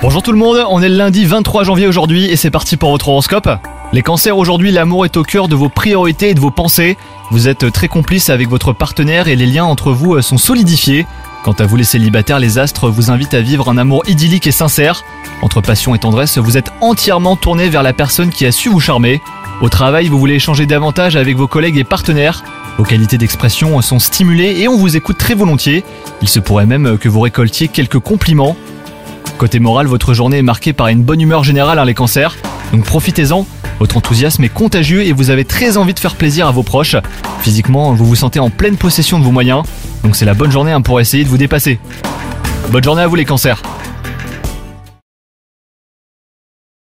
Bonjour tout le monde, on est le lundi 23 janvier aujourd'hui et c'est parti pour votre horoscope. Les cancers aujourd'hui, l'amour est au cœur de vos priorités et de vos pensées. Vous êtes très complice avec votre partenaire et les liens entre vous sont solidifiés. Quant à vous les célibataires, les astres vous invitent à vivre un amour idyllique et sincère. Entre passion et tendresse, vous êtes entièrement tourné vers la personne qui a su vous charmer. Au travail, vous voulez échanger davantage avec vos collègues et partenaires. Vos qualités d'expression sont stimulées et on vous écoute très volontiers. Il se pourrait même que vous récoltiez quelques compliments. Côté moral, votre journée est marquée par une bonne humeur générale, hein, les cancers. Donc profitez-en. Votre enthousiasme est contagieux et vous avez très envie de faire plaisir à vos proches. Physiquement, vous vous sentez en pleine possession de vos moyens. Donc c'est la bonne journée hein, pour essayer de vous dépasser. Bonne journée à vous les cancers